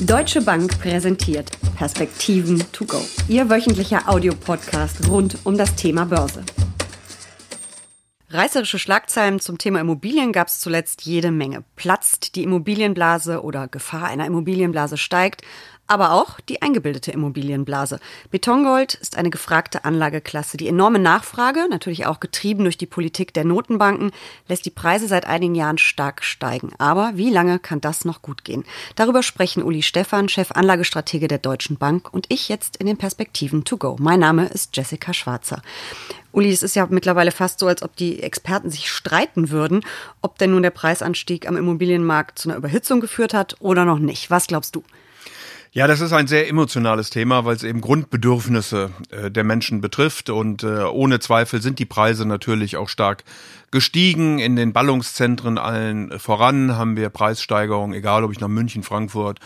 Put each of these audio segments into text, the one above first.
Deutsche Bank präsentiert Perspektiven to go. Ihr wöchentlicher Audiopodcast rund um das Thema Börse. Reißerische Schlagzeilen zum Thema Immobilien gab es zuletzt jede Menge. Platzt die Immobilienblase oder Gefahr einer Immobilienblase steigt, aber auch die eingebildete Immobilienblase. Betongold ist eine gefragte Anlageklasse. Die enorme Nachfrage, natürlich auch getrieben durch die Politik der Notenbanken, lässt die Preise seit einigen Jahren stark steigen. Aber wie lange kann das noch gut gehen? Darüber sprechen Uli Stephan, Chef Anlagestratege der Deutschen Bank und ich jetzt in den Perspektiven to go. Mein Name ist Jessica Schwarzer. Uli, es ist ja mittlerweile fast so, als ob die Experten sich streiten würden, ob denn nun der Preisanstieg am Immobilienmarkt zu einer Überhitzung geführt hat oder noch nicht. Was glaubst du? Ja, das ist ein sehr emotionales Thema, weil es eben Grundbedürfnisse äh, der Menschen betrifft und äh, ohne Zweifel sind die Preise natürlich auch stark gestiegen. In den Ballungszentren allen voran haben wir Preissteigerungen, egal ob ich nach München, Frankfurt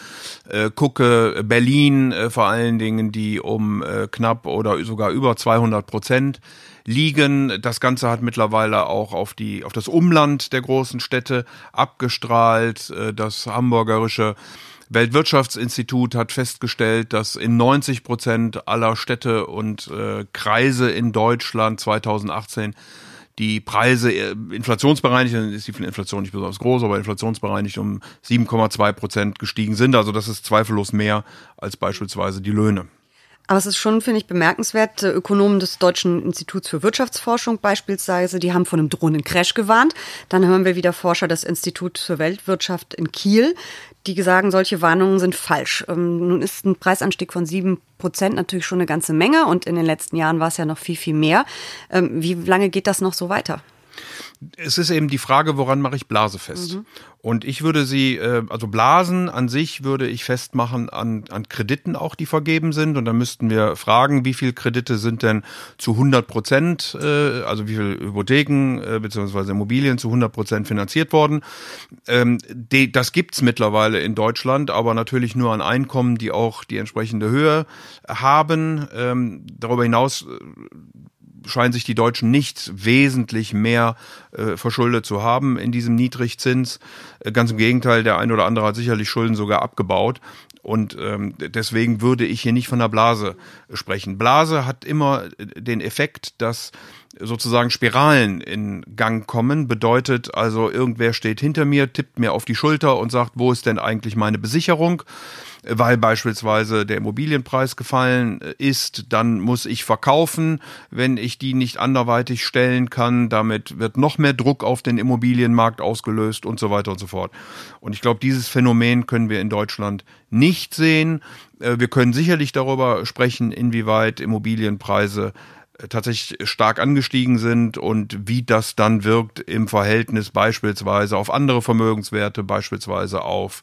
äh, gucke, Berlin äh, vor allen Dingen, die um äh, knapp oder sogar über 200 Prozent liegen. Das Ganze hat mittlerweile auch auf die auf das Umland der großen Städte abgestrahlt. Äh, das hamburgerische Weltwirtschaftsinstitut hat festgestellt, dass in 90 Prozent aller Städte und äh, Kreise in Deutschland 2018 die Preise äh, inflationsbereinigt, dann ist die Inflation nicht besonders groß, aber inflationsbereinigt um 7,2 Prozent gestiegen sind. Also das ist zweifellos mehr als beispielsweise die Löhne. Aber es ist schon, finde ich, bemerkenswert. Ökonomen des Deutschen Instituts für Wirtschaftsforschung beispielsweise, die haben von einem drohenden Crash gewarnt. Dann hören wir wieder Forscher des Instituts für Weltwirtschaft in Kiel, die sagen, solche Warnungen sind falsch. Ähm, nun ist ein Preisanstieg von sieben Prozent natürlich schon eine ganze Menge und in den letzten Jahren war es ja noch viel, viel mehr. Ähm, wie lange geht das noch so weiter? Es ist eben die Frage, woran mache ich Blase fest? Mhm. Und ich würde sie, äh, also Blasen an sich würde ich festmachen an, an Krediten auch, die vergeben sind. Und dann müssten wir fragen, wie viele Kredite sind denn zu 100 Prozent, äh, also wie viele Hypotheken äh, bzw. Immobilien zu 100 Prozent finanziert worden. Ähm, das gibt's mittlerweile in Deutschland, aber natürlich nur an Einkommen, die auch die entsprechende Höhe haben. Ähm, darüber hinaus scheinen sich die Deutschen nicht wesentlich mehr äh, verschuldet zu haben in diesem Niedrigzins. Äh, ganz im Gegenteil, der ein oder andere hat sicherlich Schulden sogar abgebaut. Und ähm, deswegen würde ich hier nicht von der Blase sprechen. Blase hat immer den Effekt, dass sozusagen Spiralen in Gang kommen. Bedeutet also, irgendwer steht hinter mir, tippt mir auf die Schulter und sagt, wo ist denn eigentlich meine Besicherung? weil beispielsweise der Immobilienpreis gefallen ist, dann muss ich verkaufen, wenn ich die nicht anderweitig stellen kann. Damit wird noch mehr Druck auf den Immobilienmarkt ausgelöst und so weiter und so fort. Und ich glaube, dieses Phänomen können wir in Deutschland nicht sehen. Äh, wir können sicherlich darüber sprechen, inwieweit Immobilienpreise äh, tatsächlich stark angestiegen sind und wie das dann wirkt im Verhältnis beispielsweise auf andere Vermögenswerte, beispielsweise auf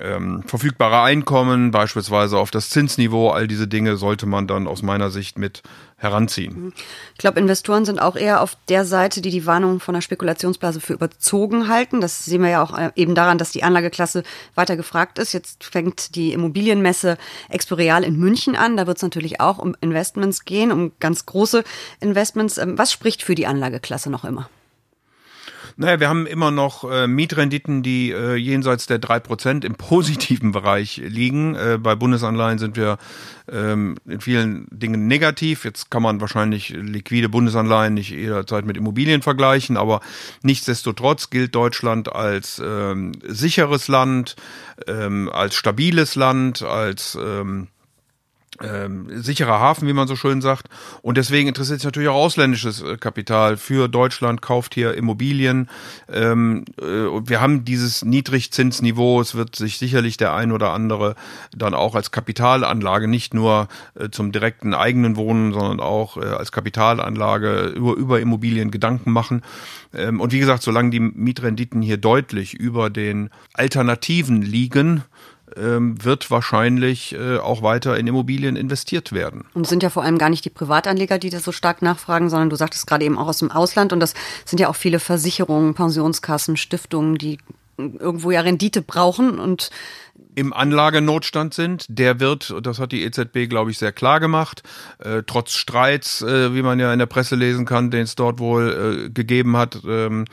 ähm, verfügbare Einkommen, beispielsweise auf das Zinsniveau, all diese Dinge sollte man dann aus meiner Sicht mit heranziehen. Mhm. Ich glaube, Investoren sind auch eher auf der Seite, die die Warnung von der Spekulationsblase für überzogen halten. Das sehen wir ja auch äh, eben daran, dass die Anlageklasse weiter gefragt ist. Jetzt fängt die Immobilienmesse Experial in München an. Da wird es natürlich auch um Investments gehen, um ganz große Investments. Ähm, was spricht für die Anlageklasse noch immer? Naja, wir haben immer noch äh, Mietrenditen, die äh, jenseits der drei Prozent im positiven Bereich liegen. Äh, bei Bundesanleihen sind wir ähm, in vielen Dingen negativ. Jetzt kann man wahrscheinlich liquide Bundesanleihen nicht jederzeit mit Immobilien vergleichen, aber nichtsdestotrotz gilt Deutschland als ähm, sicheres Land, ähm, als stabiles Land, als ähm, ähm, sicherer Hafen, wie man so schön sagt. Und deswegen interessiert sich natürlich auch ausländisches äh, Kapital für Deutschland, kauft hier Immobilien. Ähm, äh, wir haben dieses Niedrigzinsniveau. Es wird sich sicherlich der ein oder andere dann auch als Kapitalanlage, nicht nur äh, zum direkten eigenen Wohnen, sondern auch äh, als Kapitalanlage über, über Immobilien Gedanken machen. Ähm, und wie gesagt, solange die Mietrenditen hier deutlich über den Alternativen liegen, ähm, wird wahrscheinlich äh, auch weiter in Immobilien investiert werden. Und es sind ja vor allem gar nicht die Privatanleger, die das so stark nachfragen, sondern du sagtest gerade eben auch aus dem Ausland und das sind ja auch viele Versicherungen, Pensionskassen, Stiftungen, die irgendwo ja Rendite brauchen und im Anlagenotstand sind. Der wird, das hat die EZB, glaube ich, sehr klar gemacht, äh, trotz Streits, äh, wie man ja in der Presse lesen kann, den es dort wohl äh, gegeben hat, ähm,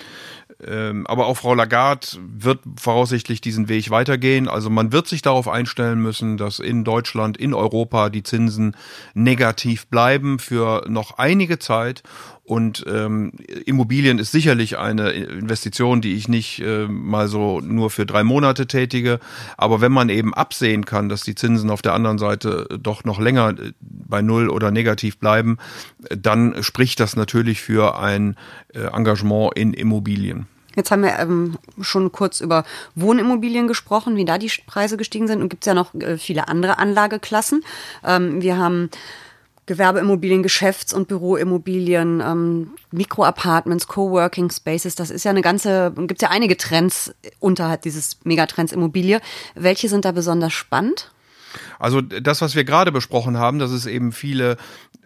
Ähm, aber auch Frau Lagarde wird voraussichtlich diesen Weg weitergehen. Also man wird sich darauf einstellen müssen, dass in Deutschland, in Europa die Zinsen negativ bleiben für noch einige Zeit. Und ähm, Immobilien ist sicherlich eine Investition, die ich nicht äh, mal so nur für drei Monate tätige. Aber wenn man eben absehen kann, dass die Zinsen auf der anderen Seite doch noch länger äh, bei Null oder negativ bleiben, dann spricht das natürlich für ein äh, Engagement in Immobilien. Jetzt haben wir ähm, schon kurz über Wohnimmobilien gesprochen, wie da die Preise gestiegen sind. Und gibt es ja noch äh, viele andere Anlageklassen. Ähm, wir haben Gewerbeimmobilien, Geschäfts- und Büroimmobilien, ähm, Mikroapartments, Coworking Spaces. Das ist ja eine ganze, gibt ja einige Trends unterhalb dieses Megatrends Immobilie. Welche sind da besonders spannend? Also das, was wir gerade besprochen haben, dass es eben viele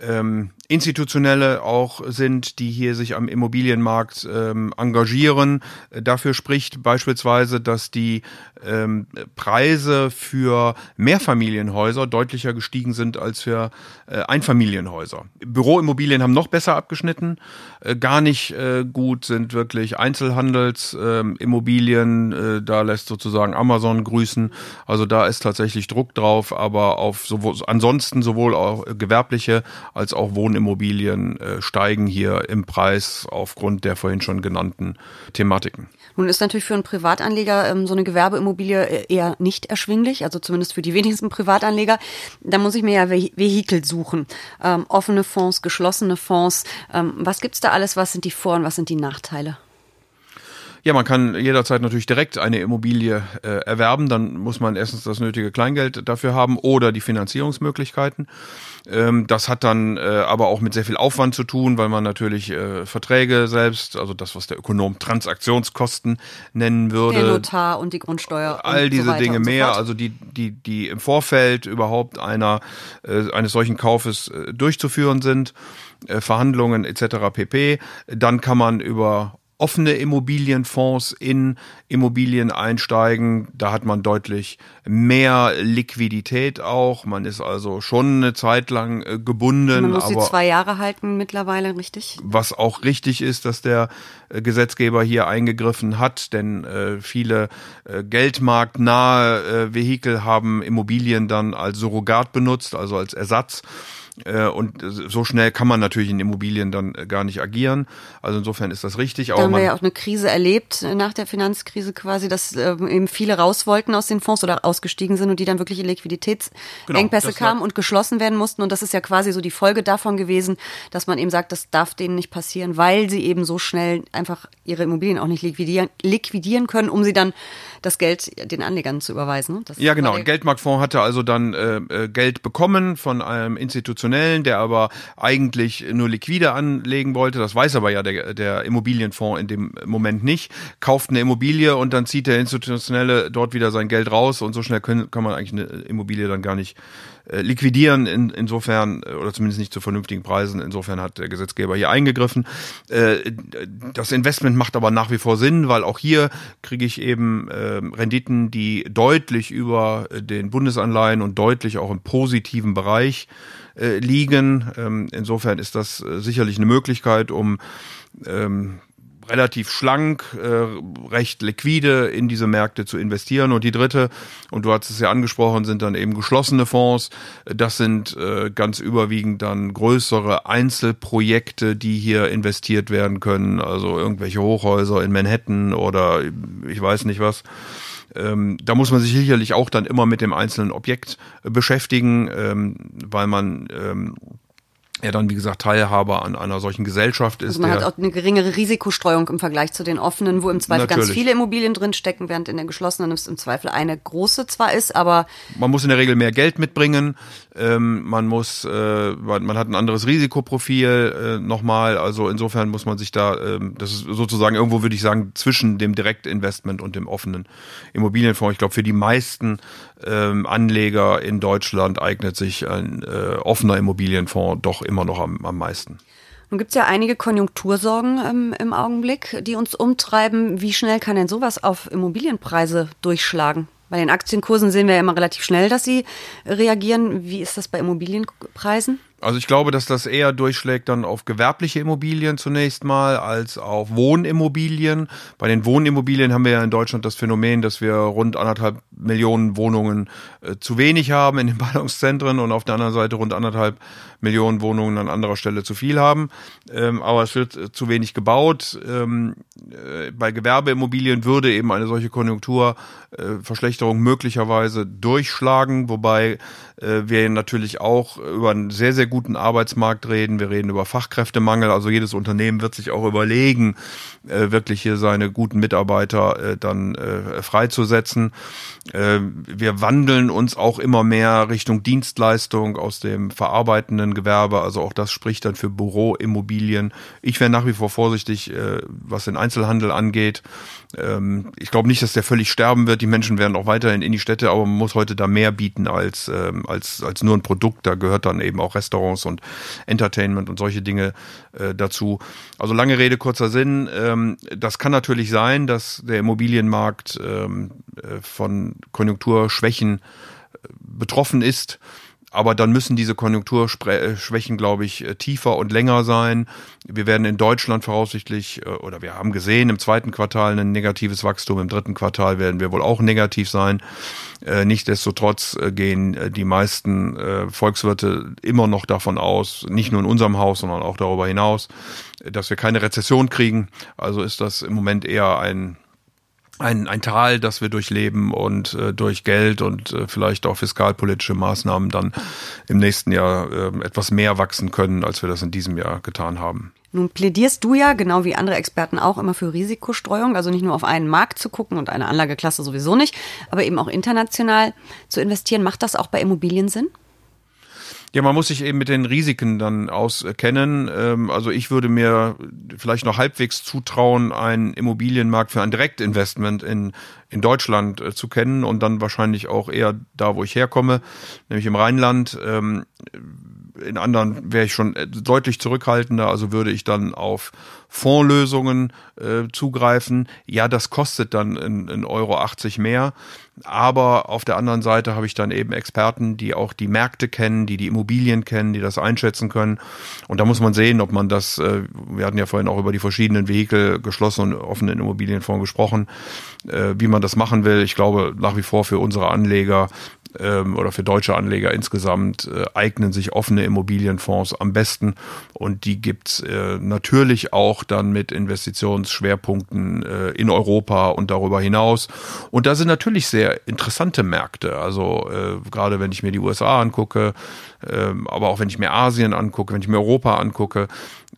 ähm, institutionelle auch sind, die hier sich am Immobilienmarkt ähm, engagieren. Dafür spricht beispielsweise, dass die ähm, Preise für Mehrfamilienhäuser deutlicher gestiegen sind als für äh, Einfamilienhäuser. Büroimmobilien haben noch besser abgeschnitten. Äh, gar nicht äh, gut sind wirklich Einzelhandelsimmobilien. Äh, äh, da lässt sozusagen Amazon grüßen. Also da ist tatsächlich Druck drauf, aber auf sowohl, ansonsten sowohl auch gewerbliche als auch Wohnimmobilien äh, steigen hier im Preis aufgrund der vorhin schon genannten Thematiken. Nun ist natürlich für einen Privatanleger ähm, so eine Gewerbeimmobilie äh, eher nicht erschwinglich, also zumindest für die wenigsten Privatanleger. Da muss ich mir ja Vehikel suchen. Ähm, offene Fonds, geschlossene Fonds. Ähm, was gibt's da alles? Was sind die Vor- und was sind die Nachteile? Ja, man kann jederzeit natürlich direkt eine Immobilie äh, erwerben. Dann muss man erstens das nötige Kleingeld dafür haben oder die Finanzierungsmöglichkeiten. Ähm, das hat dann äh, aber auch mit sehr viel Aufwand zu tun, weil man natürlich äh, Verträge selbst, also das, was der Ökonom Transaktionskosten nennen würde. Der Notar und die Grundsteuer. All diese so Dinge mehr, so also die, die, die im Vorfeld überhaupt einer, äh, eines solchen Kaufes äh, durchzuführen sind. Äh, Verhandlungen etc. pp. Dann kann man über offene Immobilienfonds in Immobilien einsteigen. Da hat man deutlich mehr Liquidität auch. Man ist also schon eine Zeit lang äh, gebunden. Man muss aber die zwei Jahre halten mittlerweile, richtig? Was auch richtig ist, dass der äh, Gesetzgeber hier eingegriffen hat, denn äh, viele äh, geldmarktnahe äh, Vehikel haben Immobilien dann als Surrogat benutzt, also als Ersatz. Äh, und so schnell kann man natürlich in Immobilien dann äh, gar nicht agieren. Also insofern ist das richtig. Da haben wir ja auch eine Krise erlebt äh, nach der Finanzkrise quasi, dass eben viele raus wollten aus den Fonds oder ausgestiegen sind und die dann wirklich in Liquiditätsengpässe genau, kamen und geschlossen werden mussten. Und das ist ja quasi so die Folge davon gewesen, dass man eben sagt, das darf denen nicht passieren, weil sie eben so schnell einfach ihre Immobilien auch nicht liquidieren, liquidieren können, um sie dann das Geld den Anlegern zu überweisen. Das ja, genau. Ein Geldmarktfonds hatte also dann äh, Geld bekommen von einem institutionellen Institutionellen, der aber eigentlich nur liquide anlegen wollte. Das weiß aber ja der, der Immobilienfonds in dem Moment nicht. Kauft eine Immobilie und dann zieht der Institutionelle dort wieder sein Geld raus und so schnell können, kann man eigentlich eine Immobilie dann gar nicht äh, liquidieren. In, insofern, äh, oder zumindest nicht zu vernünftigen Preisen. Insofern hat der Gesetzgeber hier eingegriffen. Äh, das Investment macht aber nach wie vor Sinn, weil auch hier kriege ich eben Renditen, die deutlich über den Bundesanleihen und deutlich auch im positiven Bereich liegen. Ähm, insofern ist das sicherlich eine Möglichkeit, um ähm, relativ schlank, äh, recht liquide in diese Märkte zu investieren. Und die dritte, und du hast es ja angesprochen, sind dann eben geschlossene Fonds. Das sind äh, ganz überwiegend dann größere Einzelprojekte, die hier investiert werden können. Also irgendwelche Hochhäuser in Manhattan oder ich weiß nicht was. Ähm, da muss man sich sicherlich auch dann immer mit dem einzelnen Objekt beschäftigen, ähm, weil man ähm, er dann, wie gesagt, Teilhaber an einer solchen Gesellschaft ist. Also man hat auch eine geringere Risikostreuung im Vergleich zu den offenen, wo im Zweifel Natürlich. ganz viele Immobilien drinstecken, während in der geschlossenen es im Zweifel eine große zwar ist, aber... Man muss in der Regel mehr Geld mitbringen, ähm, man muss, äh, man hat ein anderes Risikoprofil äh, nochmal, also insofern muss man sich da, ähm, das ist sozusagen irgendwo, würde ich sagen, zwischen dem Direktinvestment und dem offenen Immobilienfonds. Ich glaube, für die meisten ähm, Anleger in Deutschland eignet sich ein äh, offener Immobilienfonds doch immer noch am, am meisten. Nun gibt es ja einige Konjunktursorgen ähm, im Augenblick, die uns umtreiben. Wie schnell kann denn sowas auf Immobilienpreise durchschlagen? Bei den Aktienkursen sehen wir ja immer relativ schnell, dass sie reagieren. Wie ist das bei Immobilienpreisen? Also ich glaube, dass das eher durchschlägt dann auf gewerbliche Immobilien zunächst mal als auf Wohnimmobilien. Bei den Wohnimmobilien haben wir ja in Deutschland das Phänomen, dass wir rund anderthalb Millionen Wohnungen äh, zu wenig haben in den Ballungszentren und auf der anderen Seite rund anderthalb Millionen Wohnungen an anderer Stelle zu viel haben. Ähm, aber es wird äh, zu wenig gebaut. Ähm, äh, bei Gewerbeimmobilien würde eben eine solche Konjunkturverschlechterung äh, möglicherweise durchschlagen, wobei äh, wir natürlich auch über einen sehr, sehr guten Arbeitsmarkt reden. Wir reden über Fachkräftemangel. Also jedes Unternehmen wird sich auch überlegen, äh, wirklich hier seine guten Mitarbeiter äh, dann äh, freizusetzen. Wir wandeln uns auch immer mehr Richtung Dienstleistung aus dem verarbeitenden Gewerbe. Also auch das spricht dann für Büroimmobilien. Ich wäre nach wie vor vorsichtig, was den Einzelhandel angeht. Ähm, ich glaube nicht, dass der völlig sterben wird. Die Menschen werden auch weiterhin in die Städte, aber man muss heute da mehr bieten als, ähm, als, als nur ein Produkt. Da gehört dann eben auch Restaurants und Entertainment und solche Dinge äh, dazu. Also lange Rede, kurzer Sinn. Ähm, das kann natürlich sein, dass der Immobilienmarkt ähm, äh, von Konjunkturschwächen äh, betroffen ist aber dann müssen diese Konjunkturschwächen, glaube ich, äh, tiefer und länger sein. Wir werden in Deutschland voraussichtlich, äh, oder wir haben gesehen, im zweiten Quartal ein negatives Wachstum, im dritten Quartal werden wir wohl auch negativ sein. Äh, nichtsdestotrotz gehen die meisten Volkswirte immer noch davon aus, nicht nur in unserem Haus, sondern auch darüber hinaus, dass wir keine Rezession kriegen. Also ist das im Moment eher ein ein, ein Tal, das wir durchleben und äh, durch Geld und äh, vielleicht auch fiskalpolitische Maßnahmen dann im nächsten Jahr äh, etwas mehr wachsen können, als wir das in diesem Jahr getan haben. Nun plädierst du ja, genau wie andere Experten auch, immer für Risikostreuung, also nicht nur auf einen Markt zu gucken und eine Anlageklasse sowieso nicht, aber eben auch international zu investieren. Macht das auch bei Immobilien Sinn? Ja, man muss sich eben mit den Risiken dann auskennen. Ähm, also ich würde mir vielleicht noch halbwegs zutrauen, einen Immobilienmarkt für ein Direktinvestment in, in Deutschland äh, zu kennen und dann wahrscheinlich auch eher da, wo ich herkomme, nämlich im Rheinland. Ähm, in anderen wäre ich schon äh, deutlich zurückhaltender, also würde ich dann auf Fondslösungen äh, zugreifen. Ja, das kostet dann in, in Euro 80 mehr, aber auf der anderen Seite habe ich dann eben Experten, die auch die Märkte kennen, die die Immobilien kennen, die das einschätzen können. Und da muss man sehen, ob man das, äh, wir hatten ja vorhin auch über die verschiedenen Vehikel, geschlossenen und offenen Immobilienfonds gesprochen, äh, wie man das machen will. Ich glaube nach wie vor für unsere Anleger ähm, oder für deutsche Anleger insgesamt äh, eignen sich offene Immobilienfonds am besten und die gibt's äh, natürlich auch dann mit Investitionsschwerpunkten äh, in Europa und darüber hinaus. Und da sind natürlich sehr interessante Märkte. Also äh, gerade wenn ich mir die USA angucke, äh, aber auch wenn ich mir Asien angucke, wenn ich mir Europa angucke,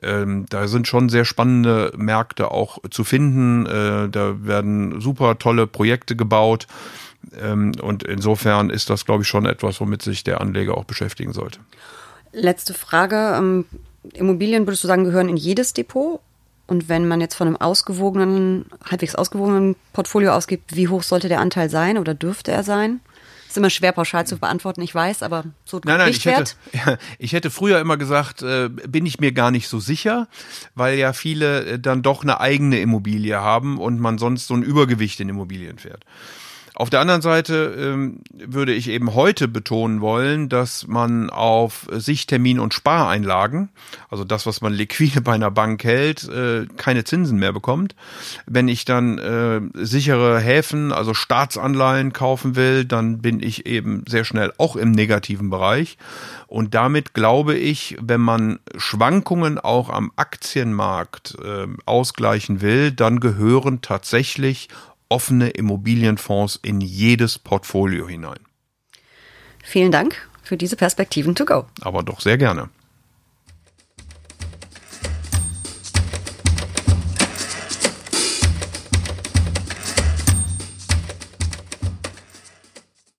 ähm, da sind schon sehr spannende Märkte auch zu finden. Äh, da werden super tolle Projekte gebaut. Ähm, und insofern ist das, glaube ich, schon etwas, womit sich der Anleger auch beschäftigen sollte. Letzte Frage. Ähm, Immobilien, würdest du sagen, gehören in jedes Depot? Und wenn man jetzt von einem ausgewogenen, halbwegs ausgewogenen Portfolio ausgeht, wie hoch sollte der Anteil sein oder dürfte er sein? Ist immer schwer pauschal zu beantworten, ich weiß, aber so nein, nein, ich hätte, ja, ich hätte früher immer gesagt, äh, bin ich mir gar nicht so sicher, weil ja viele äh, dann doch eine eigene Immobilie haben und man sonst so ein Übergewicht in Immobilien fährt. Auf der anderen Seite ähm, würde ich eben heute betonen wollen, dass man auf Sichttermin- und Spareinlagen, also das, was man liquide bei einer Bank hält, äh, keine Zinsen mehr bekommt. Wenn ich dann äh, sichere Häfen, also Staatsanleihen kaufen will, dann bin ich eben sehr schnell auch im negativen Bereich. Und damit glaube ich, wenn man Schwankungen auch am Aktienmarkt äh, ausgleichen will, dann gehören tatsächlich offene Immobilienfonds in jedes Portfolio hinein. Vielen Dank für diese Perspektiven to go. Aber doch sehr gerne.